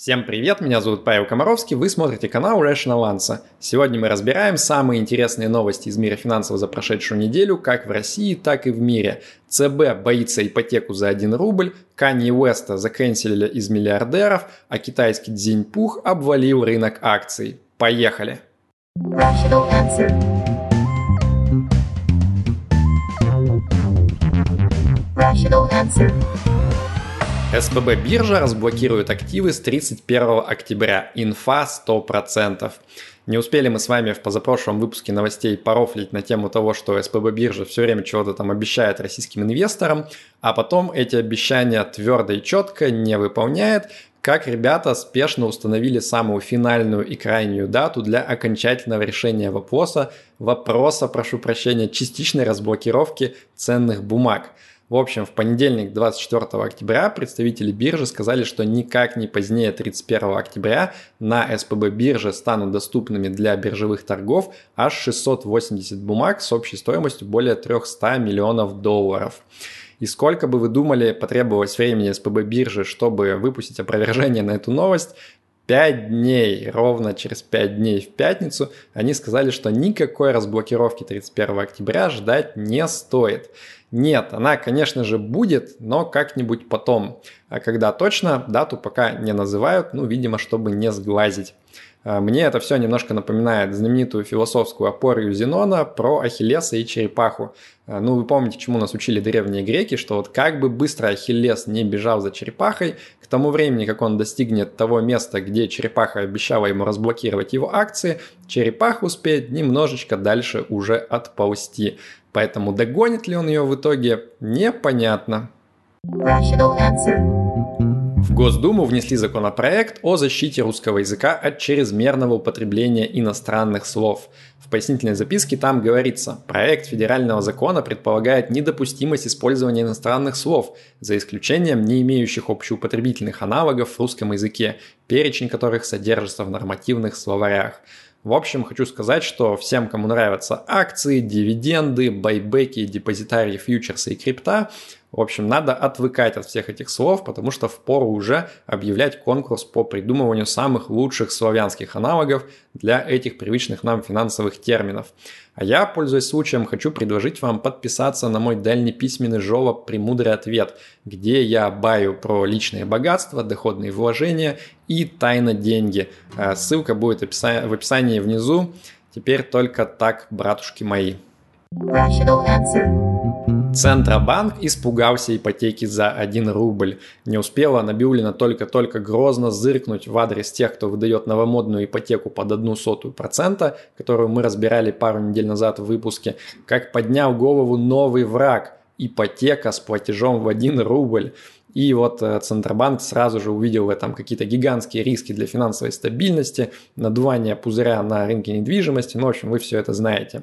Всем привет, меня зовут Павел Комаровский, вы смотрите канал Rational Answer. Сегодня мы разбираем самые интересные новости из мира финансов за прошедшую неделю, как в России, так и в мире. ЦБ боится ипотеку за 1 рубль, Канье Уэста заканчивали из миллиардеров, а китайский Дзиньпух обвалил рынок акций. Поехали! Rational answer. Rational answer. СПБ биржа разблокирует активы с 31 октября. Инфа 100%. Не успели мы с вами в позапрошлом выпуске новостей порофлить на тему того, что СПБ биржа все время чего-то там обещает российским инвесторам, а потом эти обещания твердо и четко не выполняет, как ребята спешно установили самую финальную и крайнюю дату для окончательного решения вопроса, вопроса, прошу прощения, частичной разблокировки ценных бумаг – в общем, в понедельник, 24 октября, представители биржи сказали, что никак не позднее 31 октября на СПБ бирже станут доступными для биржевых торгов аж 680 бумаг с общей стоимостью более 300 миллионов долларов. И сколько бы вы думали потребовалось времени СПБ биржи, чтобы выпустить опровержение на эту новость, 5 дней, ровно через 5 дней в пятницу, они сказали, что никакой разблокировки 31 октября ждать не стоит. Нет, она, конечно же, будет, но как-нибудь потом. А когда точно, дату пока не называют, ну, видимо, чтобы не сглазить. А, мне это все немножко напоминает знаменитую философскую опорию Зенона про Ахиллеса и черепаху. А, ну, вы помните, чему нас учили древние греки, что вот как бы быстро Ахиллес не бежал за черепахой, к тому времени, как он достигнет того места, где черепаха обещала ему разблокировать его акции, черепаха успеет немножечко дальше уже отползти. Поэтому догонит ли он ее в итоге, непонятно. В Госдуму внесли законопроект о защите русского языка от чрезмерного употребления иностранных слов. В пояснительной записке там говорится, проект федерального закона предполагает недопустимость использования иностранных слов, за исключением не имеющих общеупотребительных аналогов в русском языке, перечень которых содержится в нормативных словарях. В общем, хочу сказать, что всем, кому нравятся акции, дивиденды, байбеки, депозитарии, фьючерсы и крипта, в общем, надо отвыкать от всех этих слов, потому что впору уже объявлять конкурс по придумыванию самых лучших славянских аналогов для этих привычных нам финансовых терминов. А я, пользуясь случаем, хочу предложить вам подписаться на мой дальний письменный жолоб «Премудрый ответ», где я баю про личные богатства, доходные вложения и тайно деньги. А ссылка будет в описании внизу. Теперь только так, братушки мои. Rational answer. Центробанк испугался ипотеки за 1 рубль. Не успела Набиулина только-только грозно зыркнуть в адрес тех, кто выдает новомодную ипотеку под одну сотую процента, которую мы разбирали пару недель назад в выпуске, как поднял голову новый враг – ипотека с платежом в 1 рубль. И вот э, Центробанк сразу же увидел в этом какие-то гигантские риски для финансовой стабильности, надувание пузыря на рынке недвижимости, ну, в общем, вы все это знаете.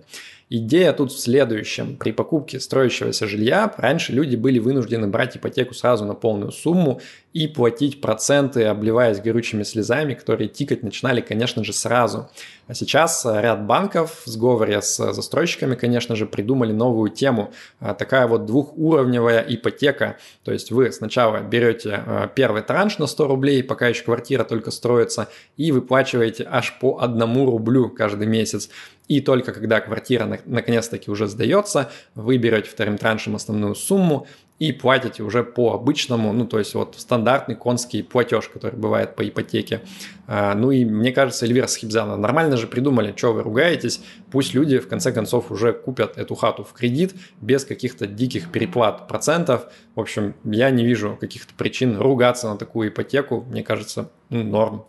Идея тут в следующем. При покупке строящегося жилья раньше люди были вынуждены брать ипотеку сразу на полную сумму и платить проценты, обливаясь горючими слезами, которые тикать начинали, конечно же, сразу. А сейчас ряд банков в сговоре с застройщиками, конечно же, придумали новую тему. А, такая вот двухуровневая ипотека. То есть вы сначала берете а, первый транш на 100 рублей, пока еще квартира только строится, и выплачиваете аж по одному рублю каждый месяц. И только когда квартира наконец-таки уже сдается, вы берете вторым траншем основную сумму и платите уже по обычному, ну то есть вот стандартный конский платеж, который бывает по ипотеке. А, ну и мне кажется, Эльвира Схибзана нормально же придумали, что вы ругаетесь, пусть люди в конце концов уже купят эту хату в кредит без каких-то диких переплат процентов. В общем, я не вижу каких-то причин ругаться на такую ипотеку, мне кажется, ну, норм.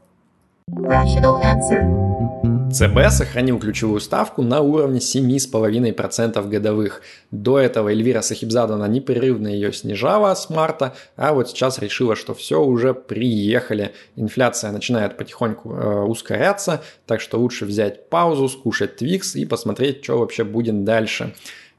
Rational answer. ЦБ сохранил ключевую ставку на уровне 7,5% годовых. До этого Эльвира Сахибзадана непрерывно ее снижала с марта, а вот сейчас решила, что все уже приехали. Инфляция начинает потихоньку э, ускоряться, так что лучше взять паузу, скушать Твикс и посмотреть, что вообще будет дальше.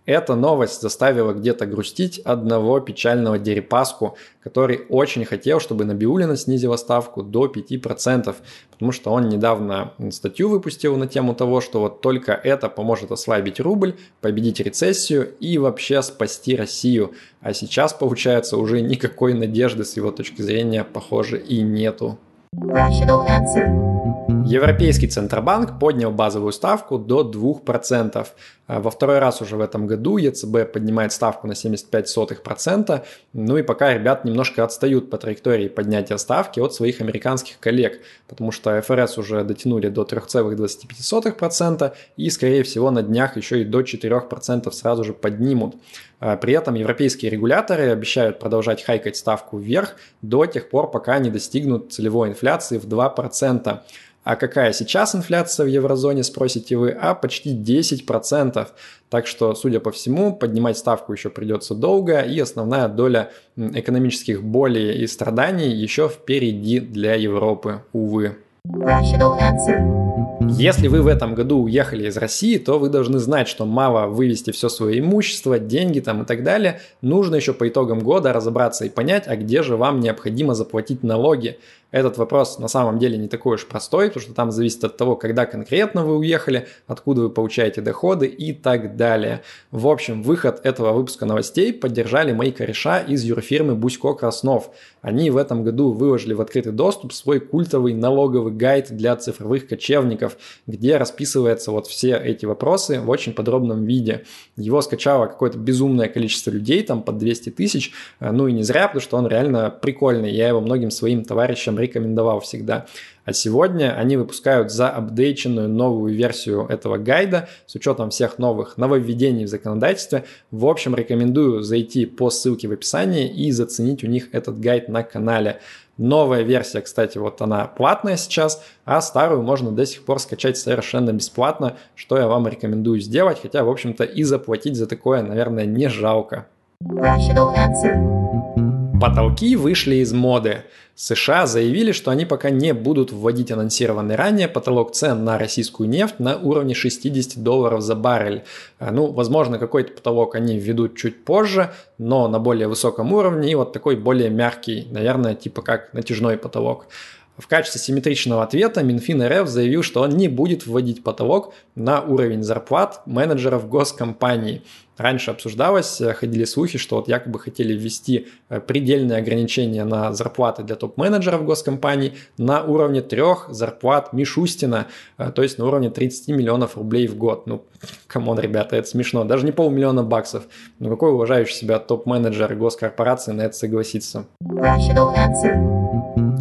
Эта новость заставила где-то грустить одного печального Дерипаску, который очень хотел, чтобы Набиулина снизила ставку до 5%, потому что он недавно статью выпустил на тему того, что вот только это поможет ослабить рубль, победить рецессию и вообще спасти Россию. А сейчас, получается, уже никакой надежды с его точки зрения, похоже, и нету. Rational answer. Европейский Центробанк поднял базовую ставку до 2%. А во второй раз уже в этом году ЕЦБ поднимает ставку на 75%. Ну и пока ребят немножко отстают по траектории поднятия ставки от своих американских коллег, потому что ФРС уже дотянули до 3,25% и, скорее всего, на днях еще и до 4% сразу же поднимут. А при этом европейские регуляторы обещают продолжать хайкать ставку вверх до тех пор, пока не достигнут целевой инфляции в 2%. А какая сейчас инфляция в еврозоне, спросите вы? А почти 10%. Так что, судя по всему, поднимать ставку еще придется долго, и основная доля экономических болей и страданий еще впереди для Европы, увы. Если вы в этом году уехали из России, то вы должны знать, что мало вывести все свое имущество, деньги там и так далее. Нужно еще по итогам года разобраться и понять, а где же вам необходимо заплатить налоги. Этот вопрос на самом деле не такой уж простой, потому что там зависит от того, когда конкретно вы уехали, откуда вы получаете доходы и так далее. В общем, выход этого выпуска новостей поддержали мои кореша из юрфирмы Бусько Краснов. Они в этом году выложили в открытый доступ свой культовый налоговый гайд для цифровых кочевников, где расписывается вот все эти вопросы в очень подробном виде. Его скачало какое-то безумное количество людей, там под 200 тысяч, ну и не зря, потому что он реально прикольный. Я его многим своим товарищам рекомендовал всегда. А сегодня они выпускают заапдейченную новую версию этого гайда с учетом всех новых нововведений в законодательстве. В общем, рекомендую зайти по ссылке в описании и заценить у них этот гайд на канале. Новая версия, кстати, вот она платная сейчас, а старую можно до сих пор скачать совершенно бесплатно, что я вам рекомендую сделать, хотя, в общем-то, и заплатить за такое, наверное, не жалко. Rational answer. Потолки вышли из моды. США заявили, что они пока не будут вводить анонсированный ранее потолок цен на российскую нефть на уровне 60 долларов за баррель. А, ну, возможно, какой-то потолок они введут чуть позже, но на более высоком уровне и вот такой более мягкий, наверное, типа как натяжной потолок. В качестве симметричного ответа Минфин РФ заявил, что он не будет вводить потолок на уровень зарплат менеджеров госкомпаний. Раньше обсуждалось, э, ходили слухи, что вот якобы хотели ввести э, предельные ограничения на зарплаты для топ-менеджеров госкомпаний на уровне трех зарплат Мишустина, э, то есть на уровне 30 миллионов рублей в год. Ну, come on, ребята, это смешно. Даже не полмиллиона баксов. Ну, какой уважающий себя топ-менеджер госкорпорации на это согласится?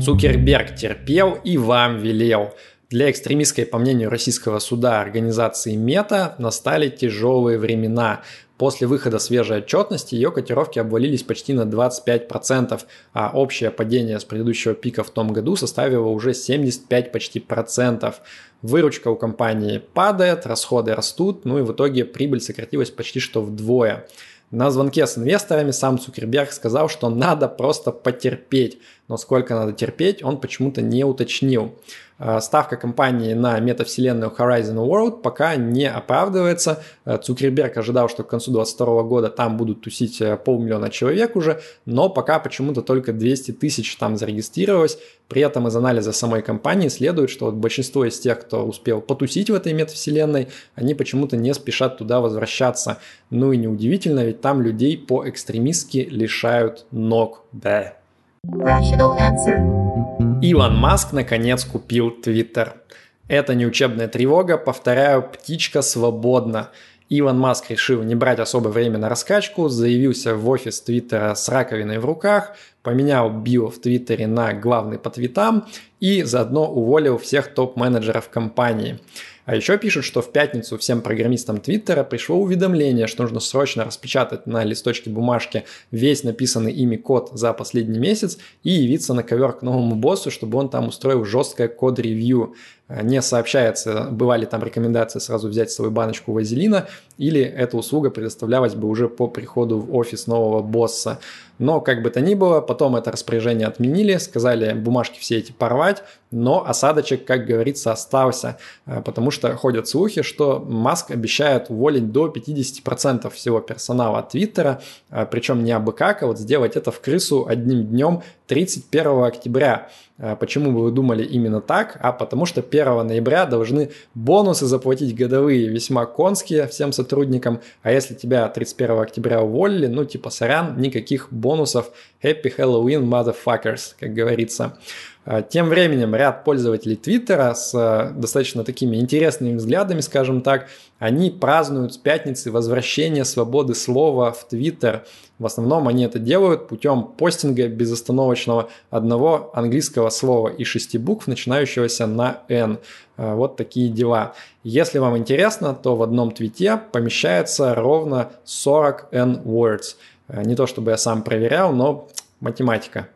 Цукерберг терпел и вам велел. Для экстремистской, по мнению российского суда, организации Meta настали тяжелые времена. После выхода свежей отчетности ее котировки обвалились почти на 25%, а общее падение с предыдущего пика в том году составило уже 75 почти процентов. Выручка у компании падает, расходы растут, ну и в итоге прибыль сократилась почти что вдвое. На звонке с инвесторами сам Цукерберг сказал, что надо просто потерпеть, но сколько надо терпеть, он почему-то не уточнил. Э, ставка компании на метавселенную Horizon World пока не оправдывается. Э, Цукерберг ожидал, что к концу 2022 года там будут тусить э, полмиллиона человек уже, но пока почему-то только 200 тысяч там зарегистрировалось. При этом из анализа самой компании следует, что вот большинство из тех, кто успел потусить в этой метавселенной, они почему-то не спешат туда возвращаться. Ну и неудивительно, ведь там людей по-экстремистски лишают ног. Да. Илон Маск наконец купил Твиттер. Это не учебная тревога, повторяю, птичка свободна. Илон Маск решил не брать особое время на раскачку, заявился в офис Твиттера с раковиной в руках, поменял био в Твиттере на главный по твитам и заодно уволил всех топ-менеджеров компании. А еще пишут, что в пятницу всем программистам Твиттера пришло уведомление, что нужно срочно распечатать на листочке бумажки весь написанный ими код за последний месяц и явиться на ковер к новому боссу, чтобы он там устроил жесткое код-ревью. Э, не сообщается, бывали там рекомендации сразу взять с собой баночку вазелина, или эта услуга предоставлялась бы уже по приходу в офис нового босса. Но как бы то ни было, потом это распоряжение отменили, сказали бумажки все эти порвать, но осадочек, как говорится, остался, э, потому что ходят слухи, что Маск обещает уволить до 50% всего персонала Твиттера, э, причем не абы как, а вот сделать это в крысу одним днем 31 октября. Почему бы вы думали именно так? А потому что 1 ноября должны бонусы заплатить годовые весьма конские всем сотрудникам, а если тебя 31 октября уволили, ну типа сорян, никаких бонусов. Happy Halloween, motherfuckers, как говорится. Э, тем временем ряд пользователей Твиттера с э, достаточно такими интересными взглядами, скажем так, они празднуют с пятницы возвращение свободы слова в Твиттер. В основном они это делают путем постинга безостановочного одного английского слова и шести букв, начинающегося на N. Э, вот такие дела. Если вам интересно, то в одном твите помещается ровно 40 N words. Не то чтобы я сам проверял, но математика.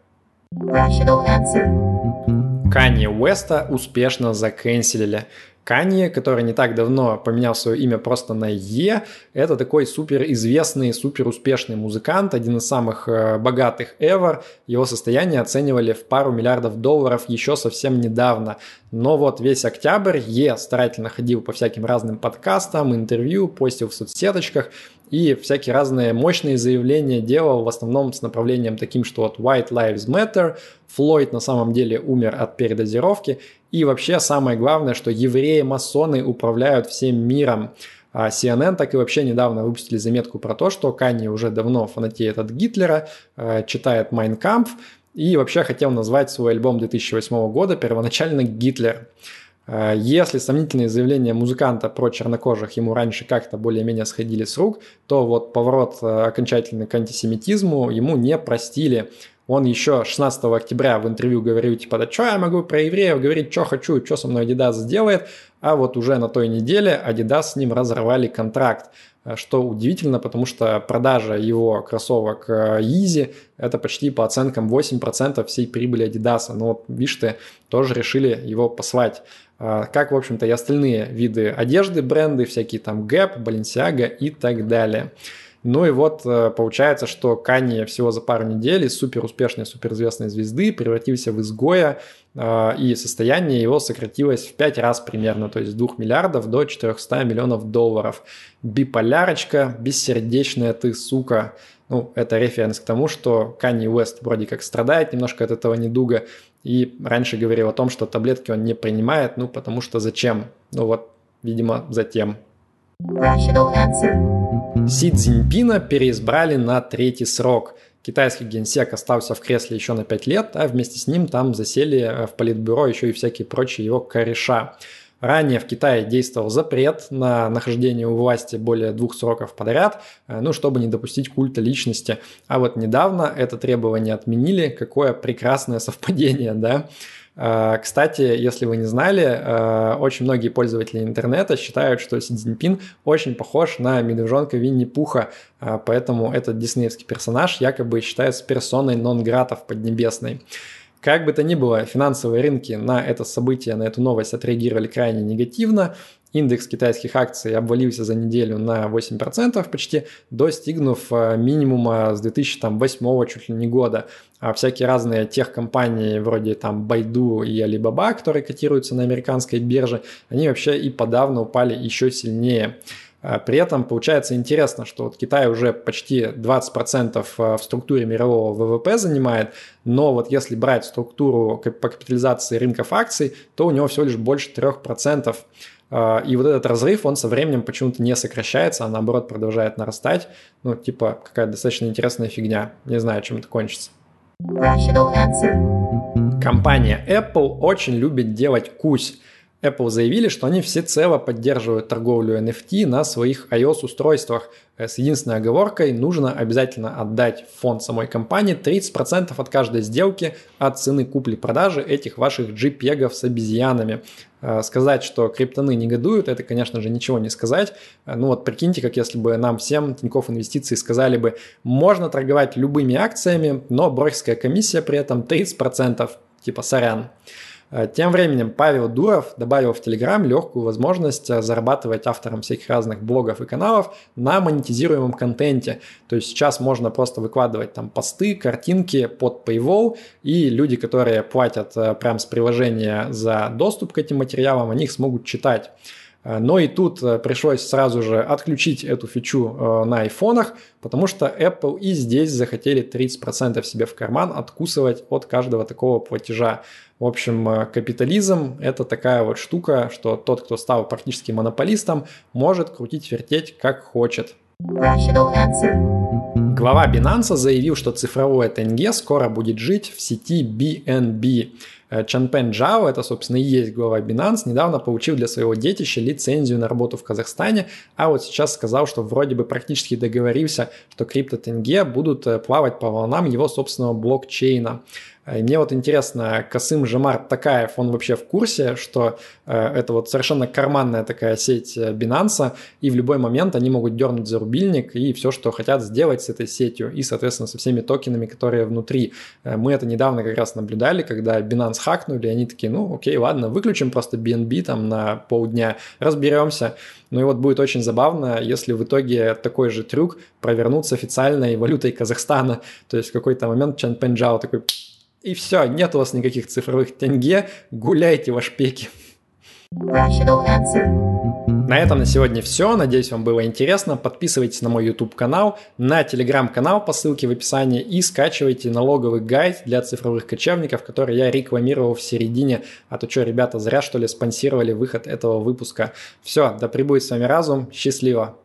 Канье Уэста успешно заканчивали. Канье, который не так давно поменял свое имя просто на Е, это такой супер известный, супер успешный музыкант, один из самых э, богатых ever. Его состояние оценивали в пару миллиардов долларов еще совсем недавно. Но вот весь октябрь Е старательно ходил по всяким разным подкастам, интервью, постил в соцсеточках и всякие разные мощные заявления делал в основном с направлением таким, что вот White Lives Matter, Флойд на самом деле умер от передозировки, и вообще самое главное, что евреи-масоны управляют всем миром. А CNN так и вообще недавно выпустили заметку про то, что Канни уже давно фанатеет от Гитлера, э, читает Майнкамп и вообще хотел назвать свой альбом 2008 года первоначально «Гитлер». Э, если сомнительные заявления музыканта про чернокожих ему раньше как-то более-менее сходили с рук, то вот поворот э, окончательный к антисемитизму ему не простили. Он еще 16 октября в интервью говорил, типа, да что я могу про евреев говорить, что хочу, что со мной Adidas сделает, а вот уже на той неделе Adidas с ним разорвали контракт. Э, что удивительно, потому что продажа его кроссовок Yeezy это почти по оценкам 8% всей прибыли Adidas. Но вот, видишь ты, тоже решили его послать. А, как, в общем-то, и остальные виды одежды, бренды, всякие там Gap, Balenciaga и так далее. Ну и вот э, получается, что Канье всего за пару недель из супер успешной, суперизвестной звезды превратился в изгоя, а, и состояние его сократилось в 5 раз примерно, то есть с 2 миллиардов до 400 миллионов долларов. Биполярочка, бессердечная ты, сука. Ну, это референс к тому, что Канье Уэст вроде как страдает немножко от этого недуга, и раньше говорил о том, что таблетки он не принимает, ну потому что зачем? Ну вот, видимо, затем. Си Цзиньпина переизбрали на третий срок. Китайский генсек остался в кресле еще на 5 лет, а вместе с ним там засели э, в политбюро еще и всякие прочие его кореша. Ранее в Китае действовал запрет на нахождение у власти более двух сроков подряд, э, ну, чтобы не допустить культа личности. А вот недавно это требование отменили. Какое прекрасное совпадение, да? Э, кстати, если вы не знали, э, очень многие пользователи интернета считают, что Си Цзиньпин очень похож на медвежонка Винни-Пуха, поэтому этот диснеевский персонаж якобы считается персоной нон-грата в Поднебесной. Как бы то ни было, финансовые рынки на это событие, на эту новость отреагировали крайне негативно. Индекс китайских акций обвалился за неделю на 8% почти, достигнув э, минимума с 2008 чуть ли не года. А всякие разные техкомпании вроде там Baidu и Alibaba, которые котируются на американской бирже, они вообще и подавно упали еще сильнее. А при этом получается интересно, что вот Китай уже почти 20% э, в структуре мирового ВВП занимает, но вот если брать структуру по капитализации рынков акций, то у него всего лишь больше 3%. А, и вот этот разрыв, он со временем почему-то не сокращается, а наоборот продолжает нарастать. Ну, типа, какая-то достаточно интересная фигня. Не знаю, чем это кончится. Компания Apple очень любит делать кусь. Apple заявили, что они всецело поддерживают торговлю NFT на своих iOS-устройствах. Э, с единственной оговоркой, нужно обязательно отдать в фонд самой компании 30% от каждой сделки от цены купли-продажи этих ваших JPEG с обезьянами. Э, сказать, что криптоны негодуют, это, конечно же, ничего не сказать. Э, ну вот прикиньте, как если бы нам всем Тинькофф Инвестиции сказали бы, можно торговать любыми акциями, но брокерская комиссия при этом 30%, типа сорян. Э, тем временем Павел Дуров добавил в Telegram легкую возможность э, зарабатывать авторам всяких разных блогов и каналов на монетизируемом контенте. То есть сейчас можно просто выкладывать там посты, картинки под Paywall, и люди, которые платят э, прям с приложения за доступ к этим материалам, они их смогут читать. Но и тут пришлось сразу же отключить эту фичу на айфонах, потому что Apple и здесь захотели 30% себе в карман откусывать от каждого такого платежа. В общем, э, капитализм – это такая вот штука, что тот, кто стал практически монополистом, может крутить, вертеть как хочет. Глава Binance заявил, что цифровое тенге скоро будет жить в сети BNB. Э, Чанпен Джао, это, собственно, и есть глава Binance, недавно получил для своего детища лицензию на работу в Казахстане, а вот сейчас сказал, что вроде бы практически договорился, что крипто-тенге будут э, плавать по волнам его собственного блокчейна. Э, и мне вот интересно, Касым Жамар Такаев, он вообще в курсе, что э, это вот совершенно карманная такая сеть э, Binance, и в любой момент они могут дернуть за рубильник и все, что хотят сделать с этой сетью, и, соответственно, со всеми токенами, которые внутри. Э, мы это недавно как раз наблюдали, когда Binance хакнули, и они такие, ну, окей, ладно, выключим просто BNB там на полдня, разберемся. Ну и вот будет очень забавно, если в итоге такой же трюк провернут с официальной валютой Казахстана. То есть в какой-то момент Чан Пенджао такой и все, нет у вас никаких цифровых тенге, гуляйте в Ашпеке. На этом на сегодня все. Надеюсь, вам было интересно. Подписывайтесь на мой YouTube канал, на телеграм-канал по ссылке в описании и скачивайте налоговый гайд для цифровых кочевников, который я рекламировал в середине. А то что, ребята, зря что ли спонсировали выход этого выпуска. Все, да пребудет с вами разум. Счастливо.